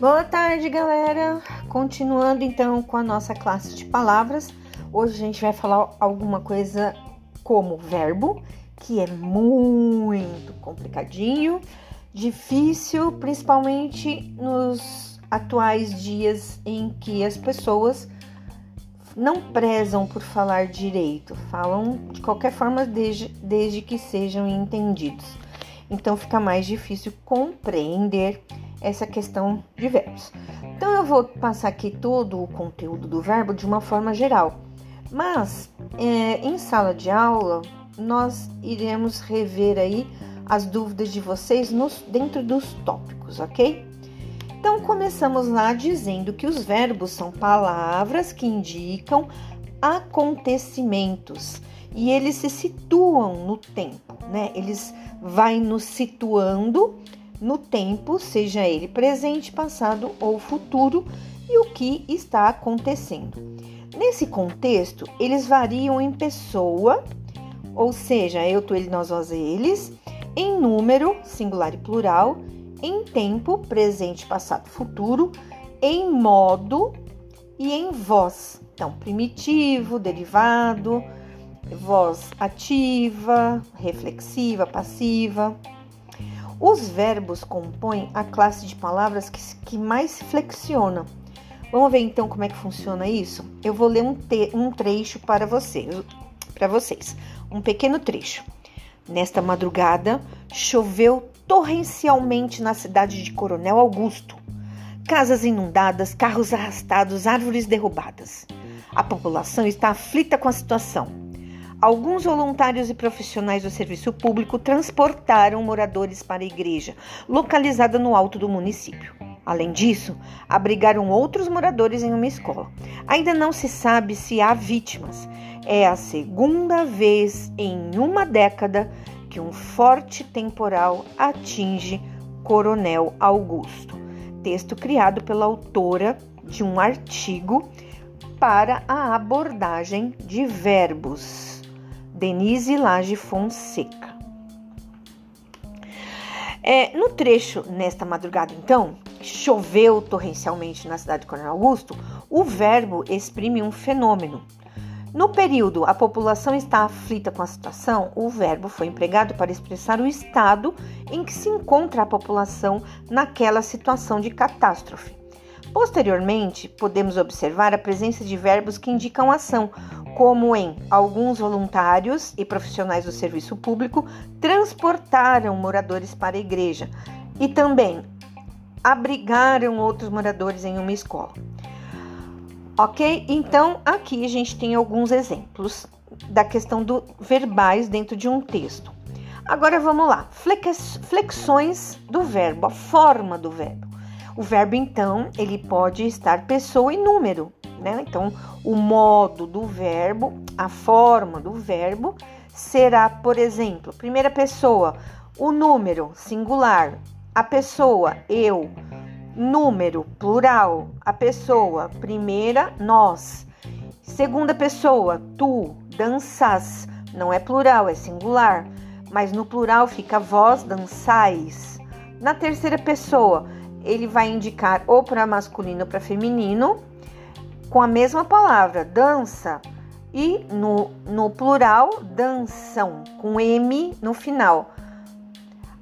Boa tarde, galera. Continuando então com a nossa classe de palavras. Hoje a gente vai falar alguma coisa como verbo, que é muito complicadinho, difícil, principalmente nos atuais dias em que as pessoas não prezam por falar direito, falam de qualquer forma desde, desde que sejam entendidos. Então fica mais difícil compreender essa questão de verbos. Então eu vou passar aqui todo o conteúdo do verbo de uma forma geral, mas é, em sala de aula nós iremos rever aí as dúvidas de vocês nos, dentro dos tópicos, ok? Então começamos lá dizendo que os verbos são palavras que indicam acontecimentos e eles se situam no tempo, né? Eles vai nos situando no tempo, seja ele presente, passado ou futuro, e o que está acontecendo. Nesse contexto, eles variam em pessoa, ou seja, eu, tu, ele, nós, vós, eles, em número, singular e plural, em tempo, presente, passado, futuro, em modo e em voz. Então, primitivo, derivado, voz ativa, reflexiva, passiva. Os verbos compõem a classe de palavras que, que mais se flexiona. Vamos ver então como é que funciona isso? Eu vou ler um, te, um trecho para vocês, para vocês. Um pequeno trecho. Nesta madrugada, choveu torrencialmente na cidade de Coronel Augusto. Casas inundadas, carros arrastados, árvores derrubadas. A população está aflita com a situação. Alguns voluntários e profissionais do serviço público transportaram moradores para a igreja, localizada no alto do município. Além disso, abrigaram outros moradores em uma escola. Ainda não se sabe se há vítimas. É a segunda vez em uma década que um forte temporal atinge Coronel Augusto. Texto criado pela autora de um artigo para a abordagem de verbos. Denise Lage Fonseca. É, no trecho nesta madrugada, então, choveu torrencialmente na cidade de Coronel Augusto, o verbo exprime um fenômeno. No período a população está aflita com a situação, o verbo foi empregado para expressar o estado em que se encontra a população naquela situação de catástrofe. Posteriormente, podemos observar a presença de verbos que indicam ação, como em alguns voluntários e profissionais do serviço público transportaram moradores para a igreja e também abrigaram outros moradores em uma escola. Ok? Então, aqui a gente tem alguns exemplos da questão do verbais dentro de um texto. Agora vamos lá. Flexões do verbo, a forma do verbo. O verbo, então, ele pode estar pessoa e número, né? Então, o modo do verbo, a forma do verbo será, por exemplo, primeira pessoa, o número singular, a pessoa, eu, número plural, a pessoa, primeira, nós. Segunda pessoa, tu, danças, não é plural, é singular, mas no plural fica vós dançais. Na terceira pessoa, ele vai indicar ou para masculino ou para feminino, com a mesma palavra, dança, e no, no plural, dançam, com M no final.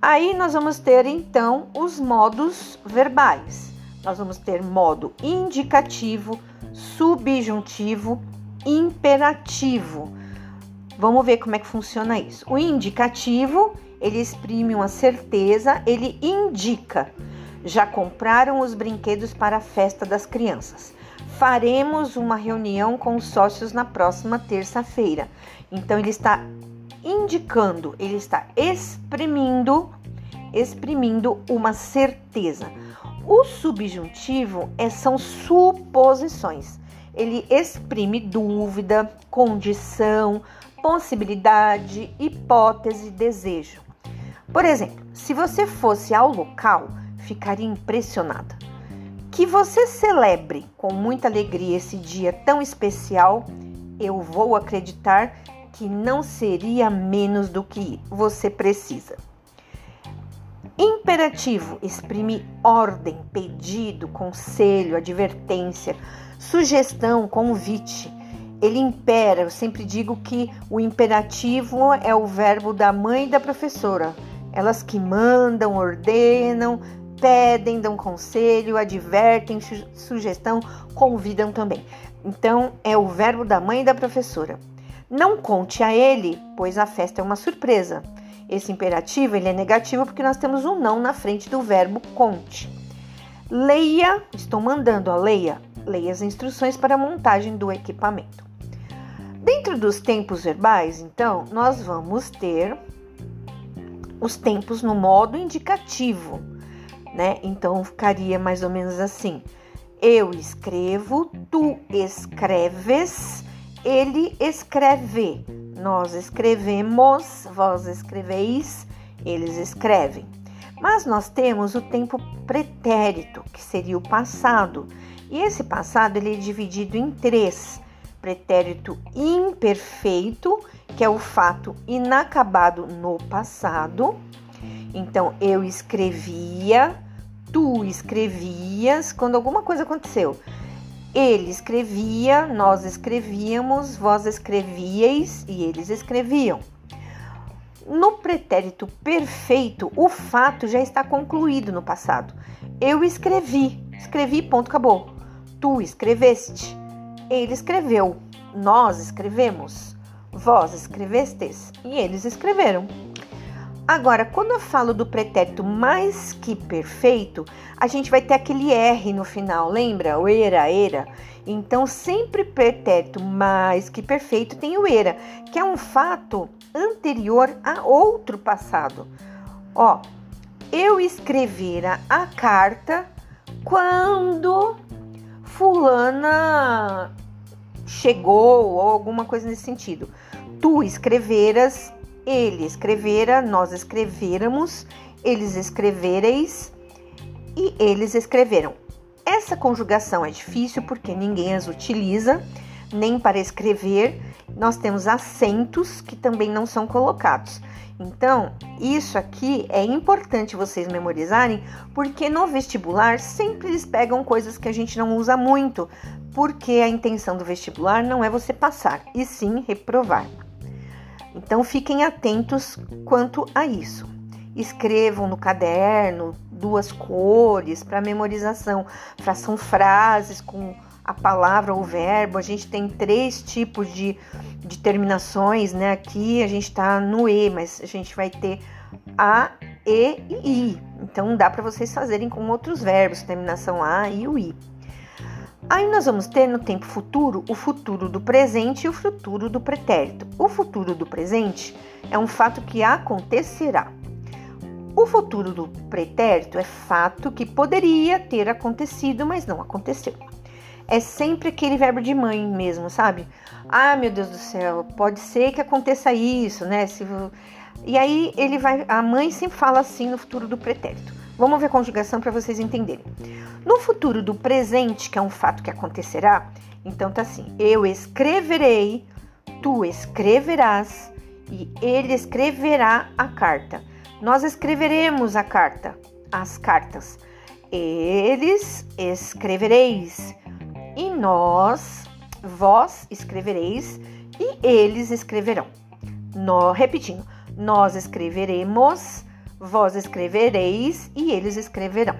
Aí nós vamos ter então os modos verbais. Nós vamos ter modo indicativo, subjuntivo, imperativo. Vamos ver como é que funciona isso. O indicativo, ele exprime uma certeza, ele indica. Já compraram os brinquedos para a festa das crianças faremos uma reunião com os sócios na próxima terça-feira. Então ele está indicando, ele está exprimindo, exprimindo uma certeza. O subjuntivo é, são suposições. Ele exprime dúvida, condição, possibilidade, hipótese, desejo. Por exemplo, se você fosse ao local, ficaria impressionada. Que você celebre com muita alegria esse dia tão especial, eu vou acreditar que não seria menos do que você precisa. Imperativo exprime ordem, pedido, conselho, advertência, sugestão, convite. Ele impera. Eu sempre digo que o imperativo é o verbo da mãe e da professora. Elas que mandam, ordenam, pedem, dão conselho, advertem, su sugestão, convidam também. Então, é o verbo da mãe e da professora. Não conte a ele, pois a festa é uma surpresa. Esse imperativo ele é negativo porque nós temos um não na frente do verbo conte. Leia, estou mandando a leia, leia as instruções para a montagem do equipamento. Dentro dos tempos verbais, então, nós vamos ter os tempos no modo indicativo, né? Então ficaria mais ou menos assim: eu escrevo, tu escreves, ele escreve, nós escrevemos, vós escreveis, eles escrevem. Mas nós temos o tempo pretérito, que seria o passado. E esse passado ele é dividido em três: pretérito imperfeito, que é o fato inacabado no passado. Então, eu escrevia, tu escrevias, quando alguma coisa aconteceu. Ele escrevia, nós escrevíamos, vós escrevíeis e eles escreviam. No pretérito perfeito, o fato já está concluído no passado. Eu escrevi, escrevi, ponto, acabou. Tu escreveste, ele escreveu, nós escrevemos, vós escrevestes e eles escreveram. Agora, quando eu falo do pretérito mais que perfeito, a gente vai ter aquele R no final, lembra? O era, era. Então, sempre pretérito mais que perfeito tem o era, que é um fato anterior a outro passado. Ó, eu escrevera a carta quando fulana chegou ou alguma coisa nesse sentido. Tu escreveras ele escrevera, nós escreveramos, eles escrevereis e eles escreveram. Essa conjugação é difícil porque ninguém as utiliza, nem para escrever. Nós temos acentos que também não são colocados. Então, isso aqui é importante vocês memorizarem, porque no vestibular sempre eles pegam coisas que a gente não usa muito, porque a intenção do vestibular não é você passar, e sim reprovar. Então fiquem atentos quanto a isso. Escrevam no caderno duas cores para memorização, façam frases com a palavra ou o verbo. A gente tem três tipos de, de terminações, né? Aqui a gente está no E, mas a gente vai ter A, E e I. Então dá para vocês fazerem com outros verbos, terminação A e o I. Aí nós vamos ter no tempo futuro o futuro do presente e o futuro do pretérito. O futuro do presente é um fato que acontecerá. O futuro do pretérito é fato que poderia ter acontecido, mas não aconteceu. É sempre aquele verbo de mãe mesmo, sabe? Ah, meu Deus do céu, pode ser que aconteça isso, né? Se... E aí ele vai, a mãe sempre fala assim no futuro do pretérito. Vamos ver a conjugação para vocês entenderem. No futuro do presente, que é um fato que acontecerá, então tá assim: eu escreverei, tu escreverás e ele escreverá a carta. Nós escreveremos a carta, as cartas. Eles escrevereis e nós, vós escrevereis e eles escreverão. No, repetindo, nós escreveremos vós escrevereis e eles escreverão.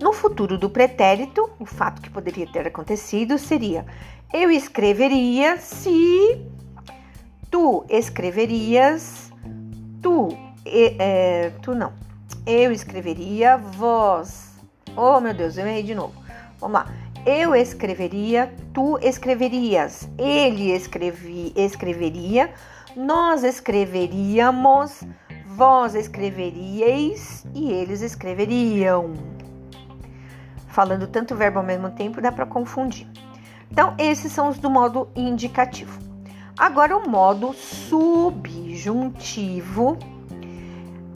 No futuro do pretérito, o fato que poderia ter acontecido seria: eu escreveria se tu escreverias, tu, é, tu não, eu escreveria, vós. Oh meu Deus, eu errei de novo. Vamos lá. Eu escreveria, tu escreverias, ele escrevi, escreveria, nós escreveríamos Vós escreveríeis e eles escreveriam. Falando tanto verbo ao mesmo tempo, dá para confundir. Então, esses são os do modo indicativo. Agora, o modo subjuntivo,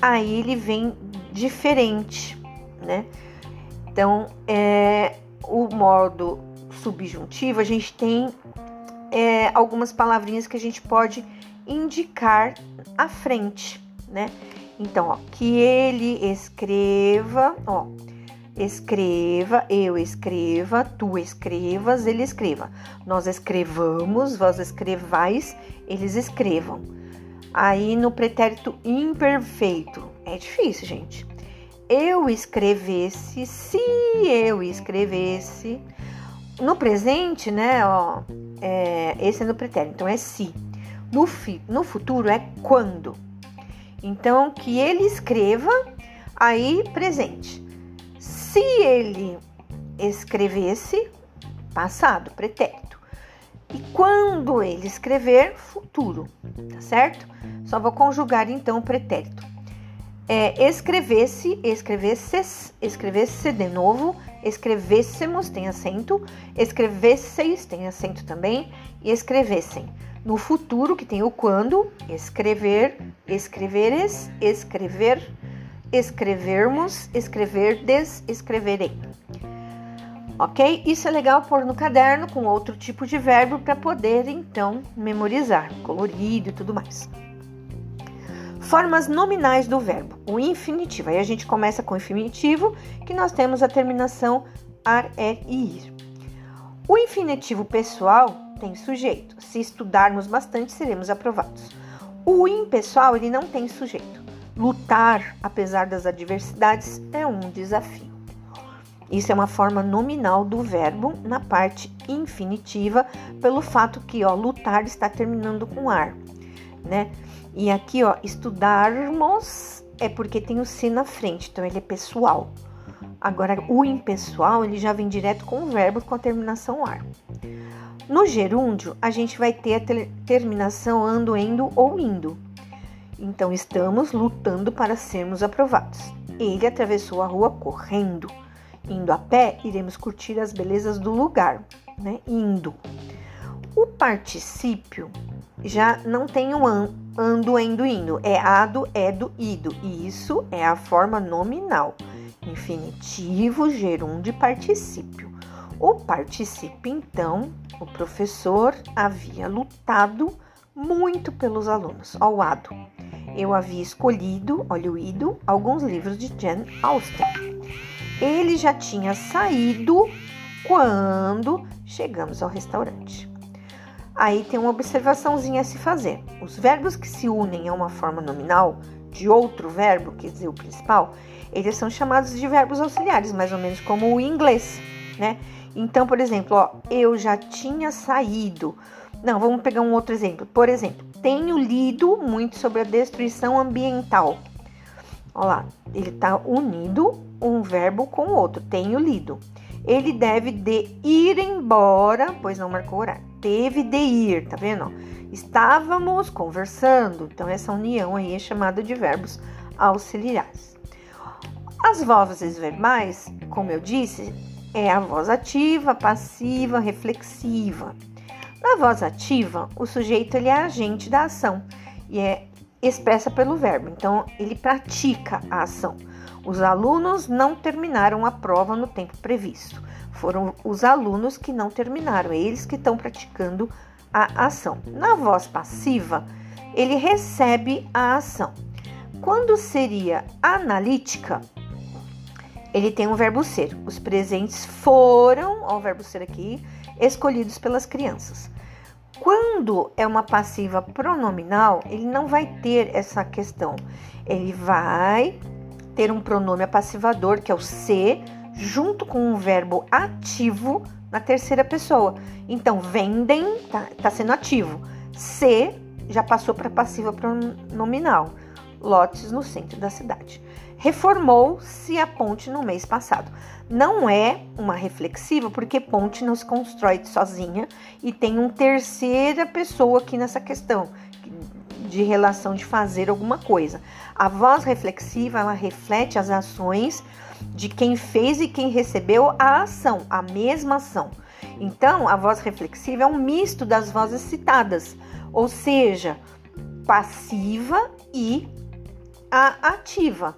aí ele vem diferente, né? Então, é, o modo subjuntivo, a gente tem é, algumas palavrinhas que a gente pode indicar à frente né? Então, ó, que ele escreva, ó, escreva, eu escreva, tu escrevas, ele escreva. Nós escrevamos, vós escrevais, eles escrevam. Aí no pretérito imperfeito, é difícil, gente. Eu escrevesse, se eu escrevesse. No presente, né, ó, é, esse é no pretérito, então é se. No, fi, no futuro é quando. Então, que ele escreva, aí presente. Se ele escrevesse, passado, pretérito. E quando ele escrever, futuro, tá certo? Só vou conjugar então o pretérito. É, escrevesse, escrevesses, escrevesse de novo, escrevêssemos, tem acento, escrevesseis, tem acento também, e escrevessem. No futuro, que tem o quando, escrever, escreveres, escrever, escrevermos, escreverdes, escreverei. Ok? Isso é legal pôr no caderno com outro tipo de verbo para poder então memorizar, colorido e tudo mais. Formas nominais do verbo, o infinitivo. Aí a gente começa com o infinitivo, que nós temos a terminação ar, er ir. O infinitivo pessoal tem sujeito. Se estudarmos bastante, seremos aprovados. O impessoal, ele não tem sujeito. Lutar, apesar das adversidades, é um desafio. Isso é uma forma nominal do verbo na parte infinitiva, pelo fato que ó, lutar está terminando com ar, né? E aqui, ó, estudarmos é porque tem o se na frente, então ele é pessoal. Agora, o impessoal, ele já vem direto com o verbo com a terminação ar. No gerúndio, a gente vai ter a terminação ando, endo ou indo. Então estamos lutando para sermos aprovados. Ele atravessou a rua correndo. Indo a pé, iremos curtir as belezas do lugar, né? Indo. O particípio já não tem o an, ando, endo, indo. É ado, edo, ido. E isso é a forma nominal. Infinitivo, gerúndio e particípio. O particípio, então, o professor havia lutado muito pelos alunos. Ao ado eu havia escolhido, olha o ido, alguns livros de Jane Austen. Ele já tinha saído quando chegamos ao restaurante. Aí tem uma observaçãozinha a se fazer. Os verbos que se unem a uma forma nominal de outro verbo, quer dizer, o principal, eles são chamados de verbos auxiliares, mais ou menos como o inglês, né? Então, por exemplo, ó, eu já tinha saído. Não, vamos pegar um outro exemplo. Por exemplo, tenho lido muito sobre a destruição ambiental. Olha lá, ele está unindo um verbo com o outro. Tenho lido. Ele deve de ir embora, pois não marcou horário. Teve de ir, tá vendo? Estávamos conversando. Então, essa união aí é chamada de verbos auxiliares. As vozes verbais, como eu disse, é a voz ativa, passiva, reflexiva. Na voz ativa, o sujeito ele é agente da ação e é expressa pelo verbo, então ele pratica a ação. Os alunos não terminaram a prova no tempo previsto. Foram os alunos que não terminaram, eles que estão praticando a ação. Na voz passiva, ele recebe a ação. Quando seria analítica, ele tem um verbo ser. Os presentes foram, o verbo ser aqui, escolhidos pelas crianças. Quando é uma passiva pronominal, ele não vai ter essa questão. Ele vai ter um pronome apassivador, que é o se, junto com um verbo ativo na terceira pessoa. Então, vendem, tá, tá sendo ativo. Se já passou para passiva pronominal. Lotes no centro da cidade reformou-se a ponte no mês passado. Não é uma reflexiva, porque ponte não se constrói sozinha e tem uma terceira pessoa aqui nessa questão de relação de fazer alguma coisa. A voz reflexiva, ela reflete as ações de quem fez e quem recebeu a ação, a mesma ação. Então, a voz reflexiva é um misto das vozes citadas, ou seja, passiva e a ativa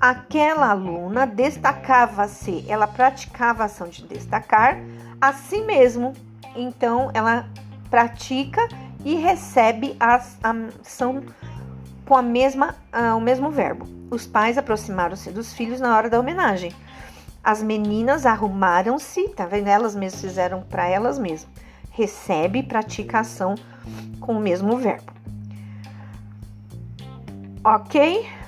aquela aluna destacava-se, ela praticava a ação de destacar a si mesmo. Então, ela pratica e recebe a ação com a mesma, uh, o mesmo verbo. Os pais aproximaram-se dos filhos na hora da homenagem. As meninas arrumaram-se, tá vendo? Elas mesmas fizeram para elas mesmas. Recebe e pratica a ação com o mesmo verbo. Ok?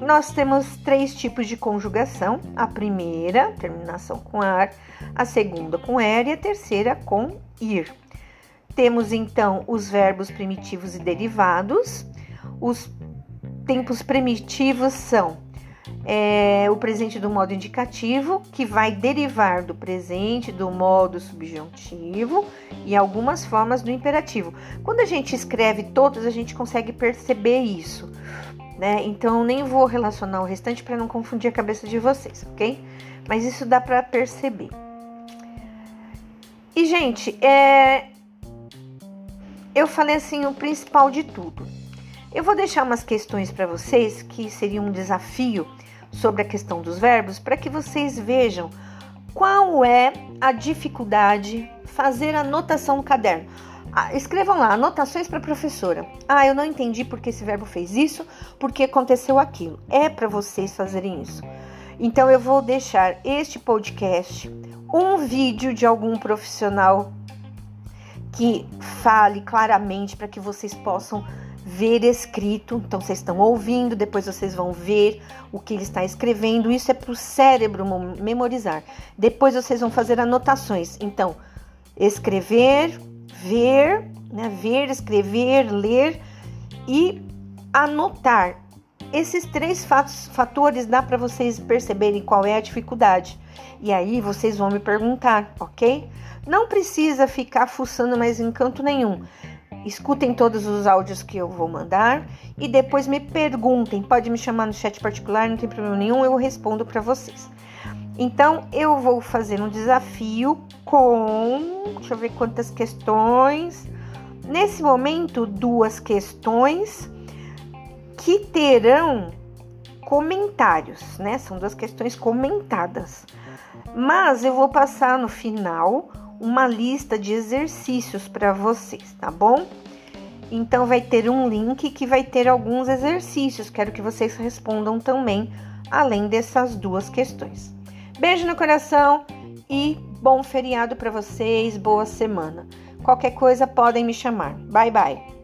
Nós temos três tipos de conjugação: a primeira, terminação com ar, a segunda com er e a terceira com ir. Temos então os verbos primitivos e derivados. Os tempos primitivos são é, o presente do modo indicativo, que vai derivar do presente do modo subjuntivo e algumas formas do imperativo. Quando a gente escreve todos, a gente consegue perceber isso né? Então nem vou relacionar o restante para não confundir a cabeça de vocês, ok? Mas isso dá para perceber. E gente, é... eu falei assim o principal de tudo. Eu vou deixar umas questões para vocês que seriam um desafio sobre a questão dos verbos para que vocês vejam qual é a dificuldade fazer anotação no caderno. Ah, escrevam lá, anotações para a professora. Ah, eu não entendi porque esse verbo fez isso, porque aconteceu aquilo. É para vocês fazerem isso. Então eu vou deixar este podcast, um vídeo de algum profissional que fale claramente para que vocês possam ver escrito. Então vocês estão ouvindo, depois vocês vão ver o que ele está escrevendo. Isso é para o cérebro memorizar. Depois vocês vão fazer anotações. Então, escrever, ver, né? ver, escrever, ler e anotar. Esses três fatos, fatores dá para vocês perceberem qual é a dificuldade. E aí vocês vão me perguntar, ok? Não precisa ficar fuçando mais em canto nenhum. Escutem todos os áudios que eu vou mandar e depois me perguntem. Pode me chamar no chat particular, não tem problema nenhum, eu respondo para vocês. Então, eu vou fazer um desafio com, deixa eu ver quantas questões. Nesse momento, duas questões que terão comentários, né? São duas questões comentadas. Mas eu vou passar no final uma lista de exercícios para vocês, tá bom? Então vai ter um link que vai ter alguns exercícios. Quero que vocês respondam também, além dessas duas questões. Beijo no coração e bom feriado para vocês, boa semana. Qualquer coisa podem me chamar. Bye bye.